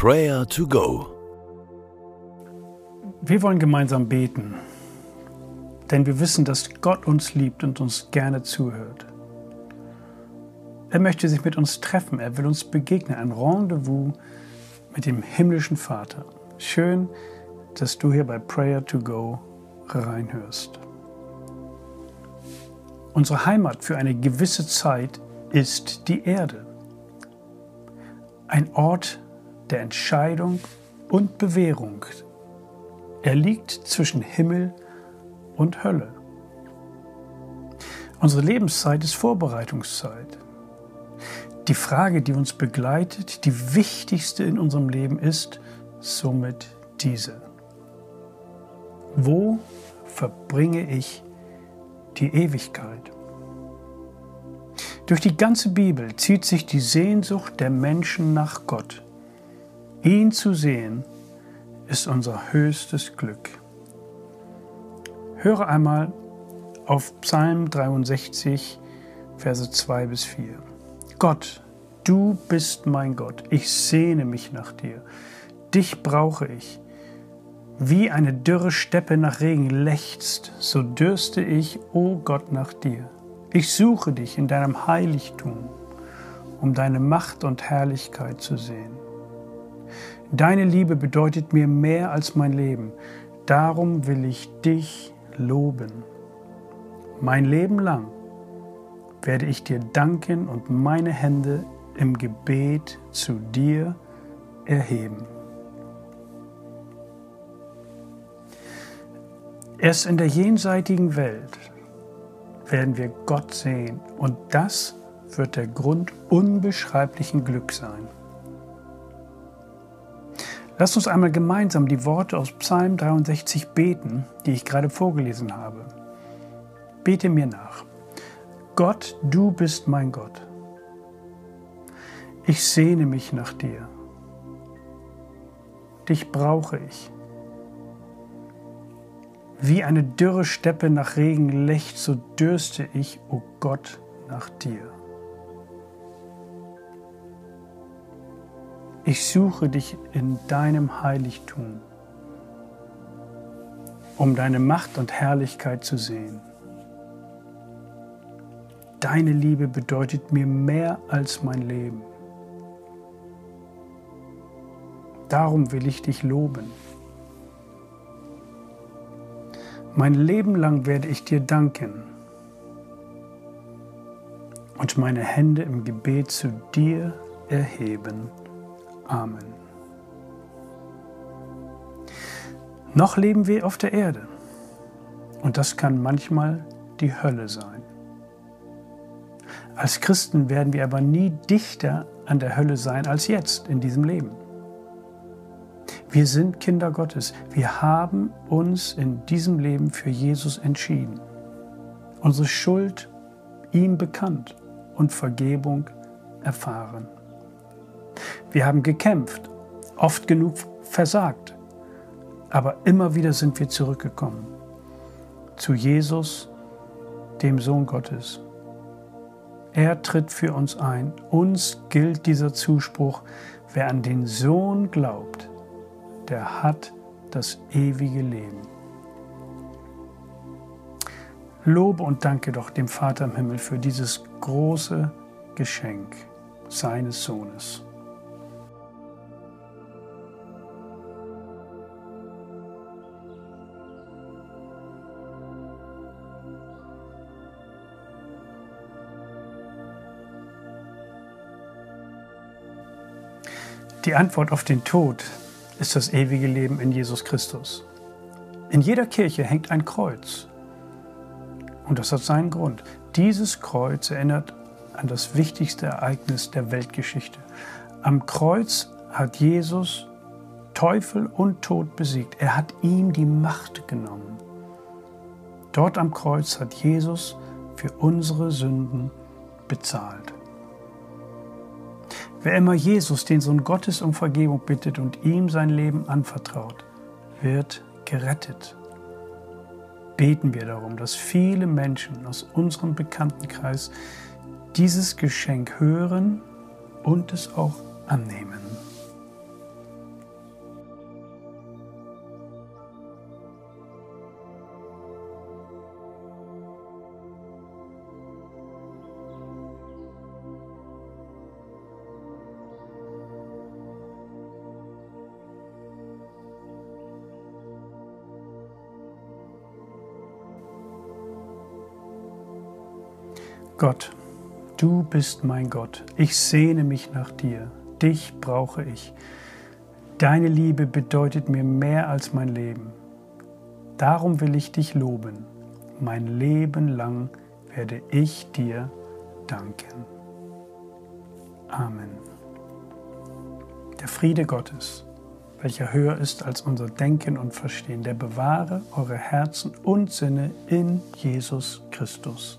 Prayer to Go. Wir wollen gemeinsam beten, denn wir wissen, dass Gott uns liebt und uns gerne zuhört. Er möchte sich mit uns treffen, er will uns begegnen, ein Rendezvous mit dem himmlischen Vater. Schön, dass du hier bei Prayer to Go reinhörst. Unsere Heimat für eine gewisse Zeit ist die Erde. Ein Ort der Entscheidung und Bewährung. Er liegt zwischen Himmel und Hölle. Unsere Lebenszeit ist Vorbereitungszeit. Die Frage, die uns begleitet, die wichtigste in unserem Leben ist somit diese. Wo verbringe ich die Ewigkeit? Durch die ganze Bibel zieht sich die Sehnsucht der Menschen nach Gott. Ihn zu sehen ist unser höchstes Glück. Höre einmal auf Psalm 63, Verse 2 bis 4. Gott, du bist mein Gott, ich sehne mich nach dir. Dich brauche ich. Wie eine dürre Steppe nach Regen lechzt, so dürste ich, o oh Gott, nach dir. Ich suche dich in deinem Heiligtum, um deine Macht und Herrlichkeit zu sehen. Deine Liebe bedeutet mir mehr als mein Leben, darum will ich dich loben. Mein Leben lang werde ich dir danken und meine Hände im Gebet zu dir erheben. Erst in der jenseitigen Welt werden wir Gott sehen und das wird der Grund unbeschreiblichen Glück sein. Lasst uns einmal gemeinsam die Worte aus Psalm 63 beten, die ich gerade vorgelesen habe. Bete mir nach. Gott, du bist mein Gott. Ich sehne mich nach dir. Dich brauche ich. Wie eine dürre Steppe nach Regen lechzt, so dürste ich, o oh Gott, nach dir. Ich suche dich in deinem Heiligtum, um deine Macht und Herrlichkeit zu sehen. Deine Liebe bedeutet mir mehr als mein Leben. Darum will ich dich loben. Mein Leben lang werde ich dir danken und meine Hände im Gebet zu dir erheben. Amen. Noch leben wir auf der Erde und das kann manchmal die Hölle sein. Als Christen werden wir aber nie dichter an der Hölle sein als jetzt in diesem Leben. Wir sind Kinder Gottes. Wir haben uns in diesem Leben für Jesus entschieden. Unsere Schuld ihm bekannt und Vergebung erfahren. Wir haben gekämpft, oft genug versagt, aber immer wieder sind wir zurückgekommen zu Jesus, dem Sohn Gottes. Er tritt für uns ein. Uns gilt dieser Zuspruch, wer an den Sohn glaubt, der hat das ewige Leben. Lobe und danke doch dem Vater im Himmel für dieses große Geschenk seines Sohnes. Die Antwort auf den Tod ist das ewige Leben in Jesus Christus. In jeder Kirche hängt ein Kreuz. Und das hat seinen Grund. Dieses Kreuz erinnert an das wichtigste Ereignis der Weltgeschichte. Am Kreuz hat Jesus Teufel und Tod besiegt. Er hat ihm die Macht genommen. Dort am Kreuz hat Jesus für unsere Sünden bezahlt. Wer immer Jesus, den Sohn Gottes, um Vergebung bittet und ihm sein Leben anvertraut, wird gerettet. Beten wir darum, dass viele Menschen aus unserem Bekanntenkreis dieses Geschenk hören und es auch annehmen. Gott, du bist mein Gott. Ich sehne mich nach dir. Dich brauche ich. Deine Liebe bedeutet mir mehr als mein Leben. Darum will ich dich loben. Mein Leben lang werde ich dir danken. Amen. Der Friede Gottes, welcher höher ist als unser Denken und Verstehen, der bewahre eure Herzen und Sinne in Jesus Christus.